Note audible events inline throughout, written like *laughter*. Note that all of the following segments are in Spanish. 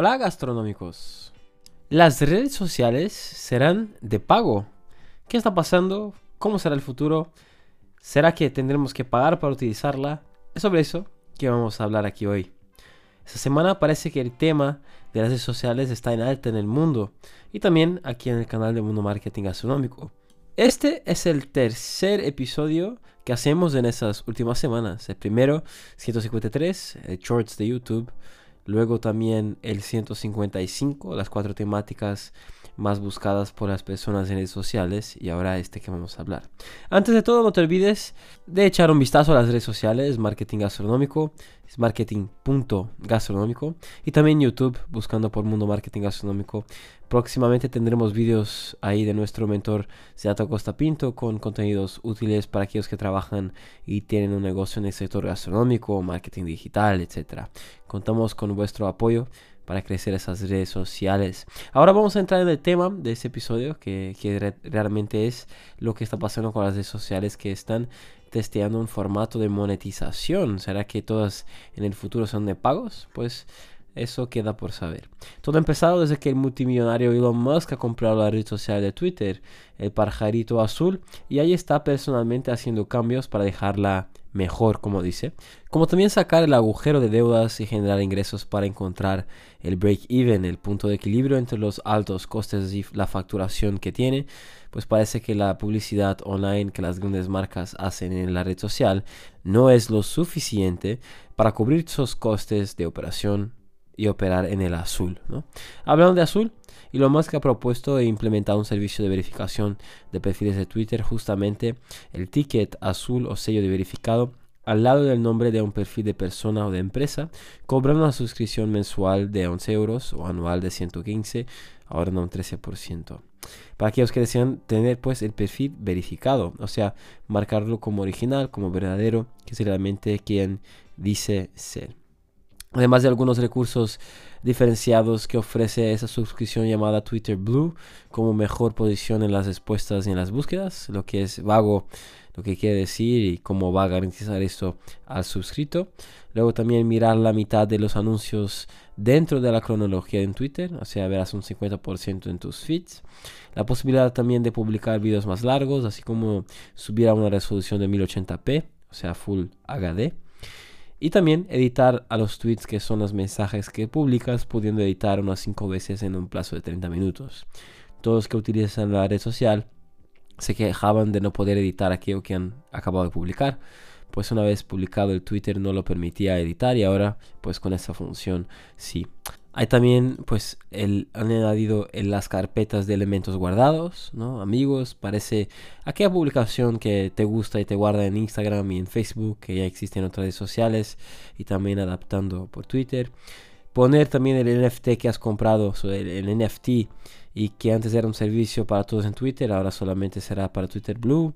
Hola gastronómicos. Las redes sociales serán de pago. ¿Qué está pasando? ¿Cómo será el futuro? ¿Será que tendremos que pagar para utilizarla? Es sobre eso que vamos a hablar aquí hoy. Esta semana parece que el tema de las redes sociales está en alta en el mundo y también aquí en el canal de Mundo Marketing Gastronómico. Este es el tercer episodio que hacemos en esas últimas semanas. El primero, 153, el shorts de YouTube. Luego también el 155, las cuatro temáticas más buscadas por las personas en redes sociales y ahora este que vamos a hablar. Antes de todo, no te olvides de echar un vistazo a las redes sociales, marketing gastronómico, es marketing.gastronómico y también YouTube buscando por Mundo Marketing Gastronómico. Próximamente tendremos vídeos ahí de nuestro mentor Seato Costa Pinto con contenidos útiles para aquellos que trabajan y tienen un negocio en el sector gastronómico, marketing digital, etc. Contamos con vuestro apoyo para crecer esas redes sociales. Ahora vamos a entrar en el tema de este episodio, que, realmente es lo que está pasando con las redes sociales que están testeando un formato de monetización. ¿Será que todas en el futuro son de pagos? Pues eso queda por saber. Todo ha empezado desde que el multimillonario Elon Musk ha comprado la red social de Twitter, el pajarito azul, y ahí está personalmente haciendo cambios para dejarla mejor, como dice, como también sacar el agujero de deudas y generar ingresos para encontrar el break-even, el punto de equilibrio entre los altos costes y la facturación que tiene, pues parece que la publicidad online que las grandes marcas hacen en la red social no es lo suficiente para cubrir sus costes de operación y operar en el azul. ¿no? Hablando de azul, Elon Musk ha propuesto e implementado un servicio de verificación de perfiles de Twitter, justamente el ticket azul o sello de verificado al lado del nombre de un perfil de persona o de empresa, cobrando una suscripción mensual de 11 euros o anual de 115, ahora no un 13%. Para aquellos que desean tener pues el perfil verificado, o sea, marcarlo como original, como verdadero, que es realmente quien dice ser además de algunos recursos diferenciados que ofrece esa suscripción llamada Twitter Blue como mejor posición en las respuestas y en las búsquedas, lo que es vago lo que quiere decir y cómo va a garantizar esto al suscrito. Luego también mirar la mitad de los anuncios dentro de la cronología en Twitter, o sea, verás un 50% en tus feeds. La posibilidad también de publicar videos más largos, así como subir a una resolución de 1080p, o sea, Full HD. Y también editar a los tweets que son los mensajes que publicas, pudiendo editar unas 5 veces en un plazo de 30 minutos. Todos que utilizan la red social se quejaban de no poder editar aquello que han acabado de publicar. Pues una vez publicado el Twitter no lo permitía editar y ahora pues con esa función sí. Hay también, pues, el, han añadido en las carpetas de elementos guardados, ¿no? Amigos, parece aquella publicación que te gusta y te guarda en Instagram y en Facebook, que ya existen en otras redes sociales, y también adaptando por Twitter. Poner también el NFT que has comprado, el, NFT, y que antes era un servicio para todos en Twitter, ahora solamente será para Twitter Blue.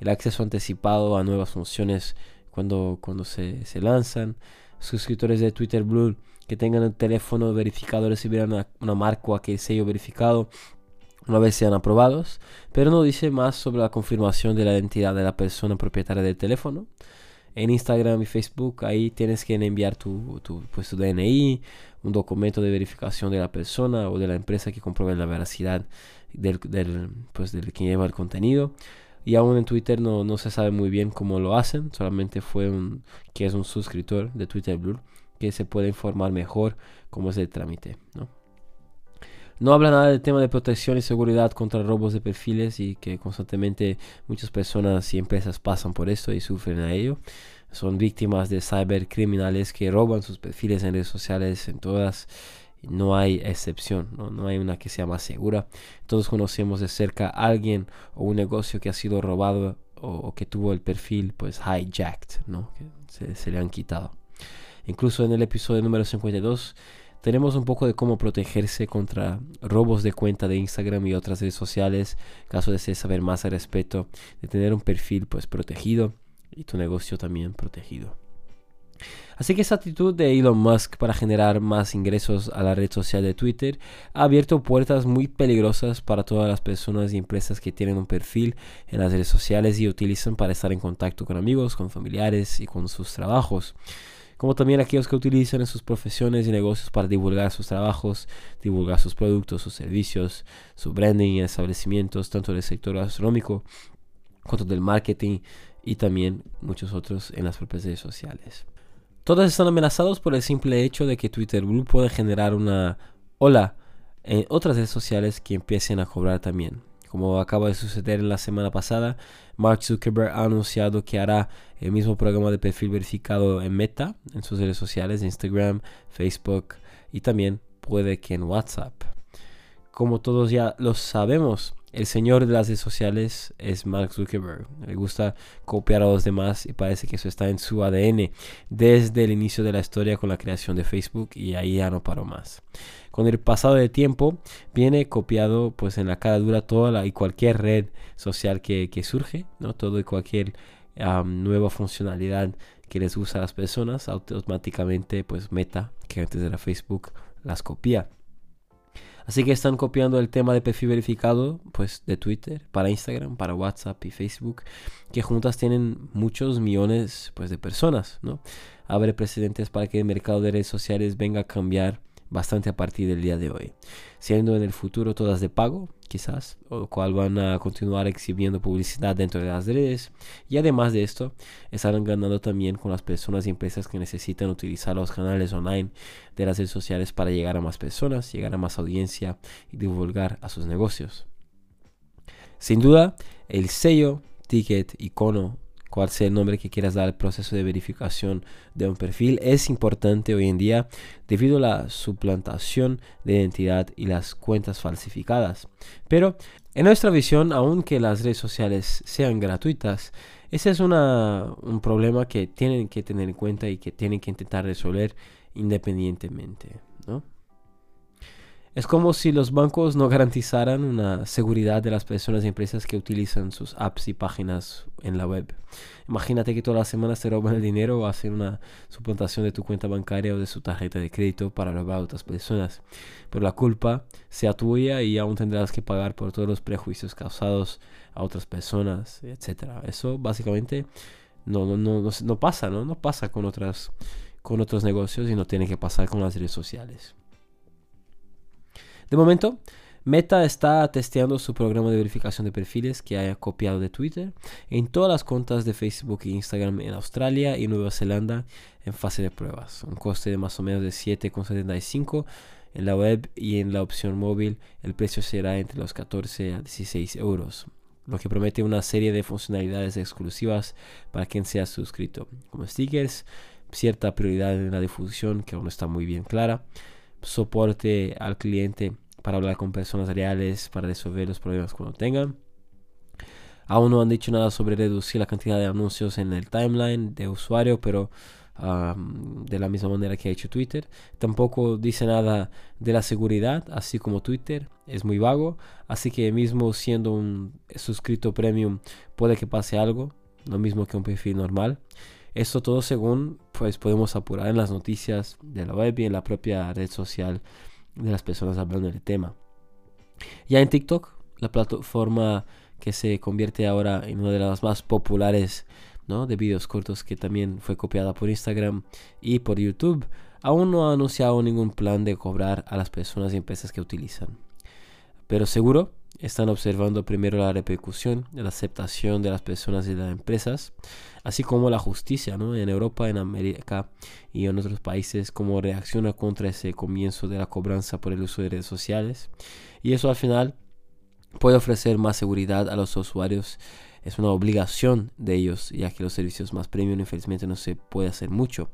El acceso anticipado a nuevas funciones cuando, cuando se lanzan. Suscriptores de Twitter Blue que tengan el teléfono verificado recibirán una, una marca o aquel sello verificado una vez sean aprobados, pero no dice más sobre la confirmación de la identidad de la persona propietaria del teléfono. En Instagram y Facebook ahí tienes que enviar tu, tu, pues, tu DNI, un documento de verificación de la persona o de la empresa que compruebe la veracidad del, del, pues, del que lleva el contenido. Y aún en Twitter no, no se sabe muy bien cómo lo hacen, solamente fue un que es un suscriptor de Twitter Blue que se puede informar mejor cómo es el trámite. ¿no? no habla nada del tema de protección y seguridad contra robos de perfiles y que constantemente muchas personas y empresas pasan por esto y sufren a ello. Son víctimas de cybercriminales que roban sus perfiles en redes sociales, en todas. No hay excepción, ¿no? no hay una que sea más segura. Todos conocemos de cerca a alguien o un negocio que ha sido robado o, que tuvo el perfil pues hijacked, ¿no? se le han quitado. Incluso en el episodio número 52 tenemos un poco de cómo protegerse contra robos de cuenta de Instagram y otras redes sociales, caso de saber más al respecto, de tener un perfil pues protegido y tu negocio también protegido. Así que esa actitud de Elon Musk para generar más ingresos a la red social de Twitter ha abierto puertas muy peligrosas para todas las personas y empresas que tienen un perfil en las redes sociales y utilizan para estar en contacto con amigos, con familiares y con sus trabajos. Como también aquellos que utilizan en sus profesiones y negocios para divulgar sus trabajos, divulgar sus productos, sus servicios, su branding y establecimientos, tanto del sector astronómico cuanto del marketing y también muchos otros en las propias redes sociales. Todos están amenazados por el simple hecho de que Twitter Blue puede generar una ola en otras redes sociales que empiecen a cobrar también. Como acaba de suceder en la semana pasada, Mark Zuckerberg ha anunciado que hará el mismo programa de perfil verificado en Meta, en sus redes sociales, Instagram, Facebook y también puede que en WhatsApp. Como todos ya lo sabemos, el señor de las redes sociales es Mark Zuckerberg. Le gusta copiar a los demás y parece que eso está en su ADN desde el inicio de la historia con la creación de Facebook y ahí ya no paró más. Con el pasado del tiempo viene copiado pues en la cara dura toda la, y cualquier red social que, surge, ¿no? todo y cualquier nueva funcionalidad que les gusta a las personas, automáticamente pues Meta, que antes era Facebook, las copia. Así que están copiando el tema de perfil verificado pues, de Twitter para Instagram, para WhatsApp y Facebook, que juntas tienen muchos millones pues, de personas. ¿no? Abre precedentes para que el mercado de redes sociales venga a cambiar bastante a partir del día de hoy. Siendo en el futuro todas de pago, quizás, o cual van a continuar exhibiendo publicidad dentro de las redes. Y además de esto, estarán ganando también con las personas y empresas que necesitan utilizar los canales online de las redes sociales para llegar a más personas, llegar a más audiencia y divulgar a sus negocios. Sin duda, el sello, ticket, icono cuál sea el nombre que quieras dar al proceso de verificación de un perfil, es importante hoy en día debido a la suplantación de identidad y las cuentas falsificadas. Pero en nuestra visión, aunque las redes sociales sean gratuitas, ese es un problema que tienen que tener en cuenta y que tienen que intentar resolver independientemente. ¿no? Es como si los bancos no garantizaran una seguridad de las personas y empresas que utilizan sus apps y páginas en la web. Imagínate que todas las semanas te roban el dinero o hacen una suplantación de tu cuenta bancaria o de su tarjeta de crédito para robar a otras personas. Pero la culpa sea tuya y aún tendrás que pagar por todos los prejuicios causados a otras personas, etc. Eso básicamente no, no, no, no, pasa, ¿no? No pasa con, otras, con otros negocios y no tiene que pasar con las redes sociales. De momento, Meta está testeando su programa de verificación de perfiles que haya copiado de Twitter en todas las cuentas de Facebook e Instagram en Australia y Nueva Zelanda en fase de pruebas. Un coste de más o menos de 7,75 en la web y en la opción móvil el precio será entre los 14 a 16 euros, lo que promete una serie de funcionalidades exclusivas para quien sea suscrito, como stickers, cierta prioridad en la difusión que aún no está muy bien clara, soporte al cliente para hablar con personas reales, para resolver los problemas cuando tengan. Aún no han dicho nada sobre reducir la cantidad de anuncios en el timeline de usuario, pero de la misma manera que ha hecho Twitter. Tampoco dice nada de la seguridad, así como Twitter. Es muy vago, así que mismo siendo un suscrito premium puede que pase algo, lo mismo que un perfil normal. Esto todo según pues podemos apurar en las noticias de la web y en la propia red social de las personas hablando del tema. Ya en TikTok, la plataforma que se convierte ahora en una de las más populares ¿no? de videos cortos que también fue copiada por Instagram y por YouTube, aún no ha anunciado ningún plan de cobrar a las personas y empresas que utilizan. Pero seguro están observando primero la repercusión la aceptación de las personas y de las empresas, así como la justicia ¿no? en Europa, en América y en otros países, cómo reacciona contra ese comienzo de la cobranza por el uso de redes sociales. Y eso al final puede ofrecer más seguridad a los usuarios. Es una obligación de ellos, ya que los servicios más premium infelizmente no se puede hacer mucho,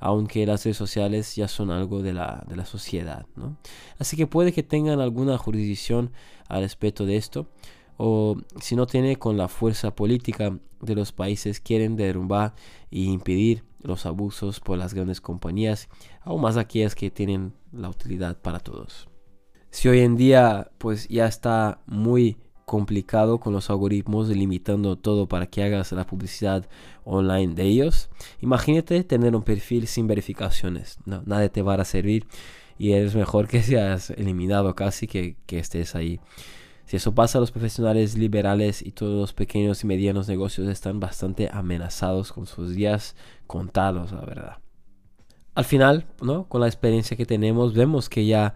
aunque las redes sociales ya son algo de la, de la sociedad. Así que puede que tengan alguna jurisdicción al respecto de esto, o si no tiene con la fuerza política de los países quieren derrumbar y impedir los abusos por las grandes compañías, aún más aquellas que tienen la utilidad para todos. Si hoy en día pues ya está muy complicado con los algoritmos limitando todo para que hagas la publicidad online de ellos, imagínate tener un perfil sin verificaciones, nadie te va a servir y es mejor que *laughs* seas eliminado casi que, que estés ahí. Si eso pasa, los profesionales liberales y todos los pequeños y medianos negocios están bastante amenazados con sus días contados, la verdad. al final, ¿no? Con la experiencia que tenemos, vemos que ya,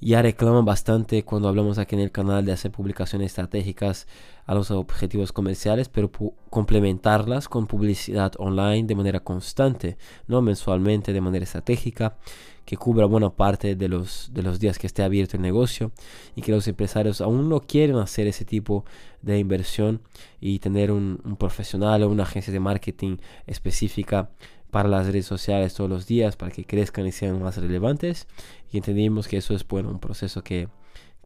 ya reclaman bastante cuando hablamos aquí en el canal de hacer publicaciones estratégicas a los objetivos comerciales, pero complementarlas con publicidad online de manera constante, ¿no? Mensualmente, de manera estratégica, que cubra buena parte de los, de los días que esté abierto el negocio y que los empresarios aún no quieren hacer ese tipo de inversión y tener un, un profesional o una agencia de marketing específica para las redes sociales todos los días para que crezcan y sean más relevantes. Y entendimos que eso es bueno un proceso que,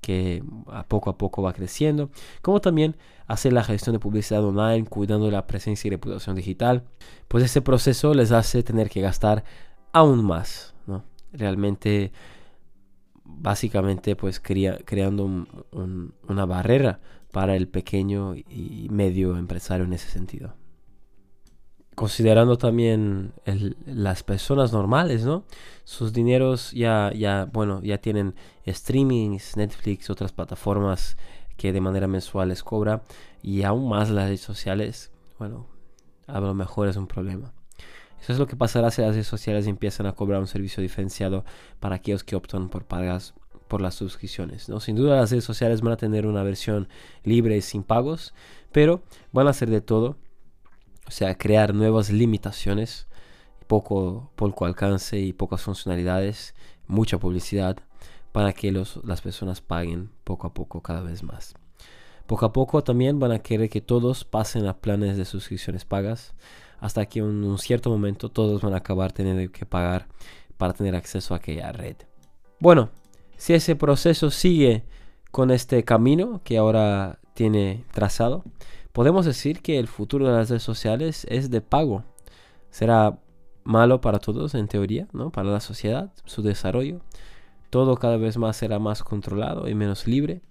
que a poco a poco va creciendo. Como también hacer la gestión de publicidad online cuidando la presencia y reputación digital. Pues ese proceso les hace tener que gastar aún más ¿no? realmente básicamente pues creando una barrera para el pequeño y medio empresario en ese sentido considerando también las personas normales, ¿no? Sus dineros ya, ya, bueno, ya tienen streamings, Netflix, otras plataformas que de manera mensual les cobra y aún más las redes sociales, bueno, a lo mejor es un problema. Eso es lo que pasará si las redes sociales empiezan a cobrar un servicio diferenciado para aquellos que optan por pagas por las suscripciones. ¿no? Sin duda las redes sociales van a tener una versión libre y sin pagos, pero van a hacer de todo o sea, crear nuevas limitaciones, poco, poco alcance y pocas funcionalidades, mucha publicidad para que los, las personas paguen poco a poco cada vez más. Poco a poco también van a querer que todos pasen a planes de suscripciones pagas, hasta que en un cierto momento todos van a acabar teniendo que pagar para tener acceso a aquella red. Bueno, si ese proceso sigue con este camino que ahora tiene trazado, Podemos decir que el futuro de las redes sociales es de pago. Será malo para todos en teoría, ¿no? Para la sociedad, su desarrollo. Todo cada vez más será más controlado y menos libre.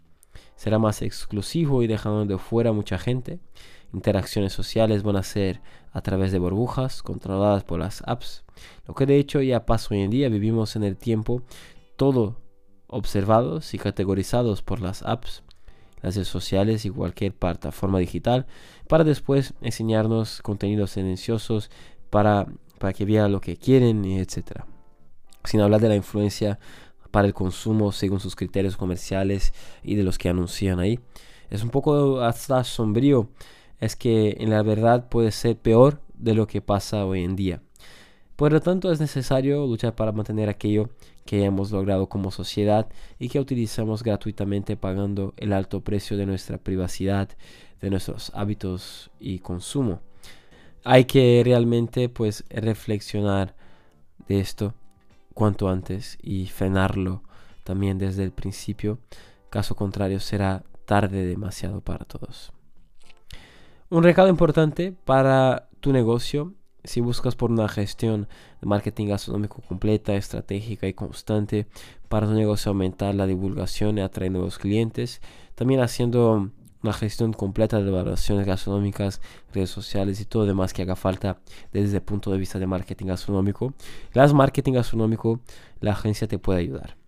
Será más exclusivo y dejando de fuera mucha gente. Interacciones sociales van a ser a través de burbujas controladas por las apps. Lo que de hecho ya pasa hoy en día. Vivimos en el tiempo todo observados y categorizados por las apps redes sociales y cualquier plataforma digital para después enseñarnos contenidos tendenciosos para, para que vean lo que quieren, etc. Sin hablar de la influencia para el consumo según sus criterios comerciales y de los que anuncian ahí. Es un poco hasta sombrío, es que en la verdad puede ser peor de lo que pasa hoy en día. Por lo tanto, es necesario luchar para mantener aquello que hemos logrado como sociedad y que utilizamos gratuitamente pagando el alto precio de nuestra privacidad, de nuestros hábitos y consumo. Hay que realmente pues reflexionar de esto cuanto antes y frenarlo también desde el principio. Caso contrario será tarde demasiado para todos. Un recado importante para tu negocio si buscas por una gestión de marketing gastronómico completa, estratégica y constante para tu negocio aumentar la divulgación y atraer nuevos clientes, también haciendo una gestión completa de evaluaciones gastronómicas, redes sociales y todo demás que haga falta desde el punto de vista de marketing gastronómico. Las marketing gastronómico, la agencia te puede ayudar.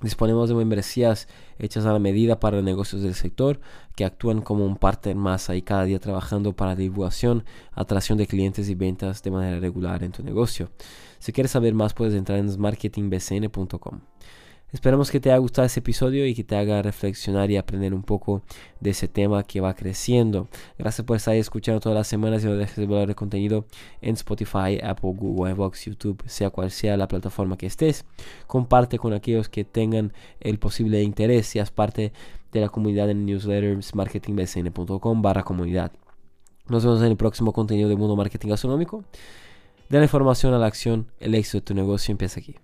Disponemos de membresías hechas a la medida para negocios del sector que actúan como un partner más ahí cada día trabajando para divulgación, atracción de clientes y ventas de manera regular en tu negocio. Si quieres saber más puedes entrar en marketingbcn.com. Esperamos que te haya gustado este episodio y que te haga reflexionar y aprender un poco de ese tema que va creciendo. Gracias por estar escuchando todas las semanas y no dejes de valor de contenido en Spotify, Apple, Google, Xbox, YouTube, sea cual sea la plataforma que estés. Comparte con aquellos que tengan el posible interés, seas parte de la comunidad en newsletters marketingbcn.com barra comunidad. Nos vemos en el próximo contenido de Mundo Marketing Gastronómico. De la información a la acción, el éxito de tu negocio empieza aquí.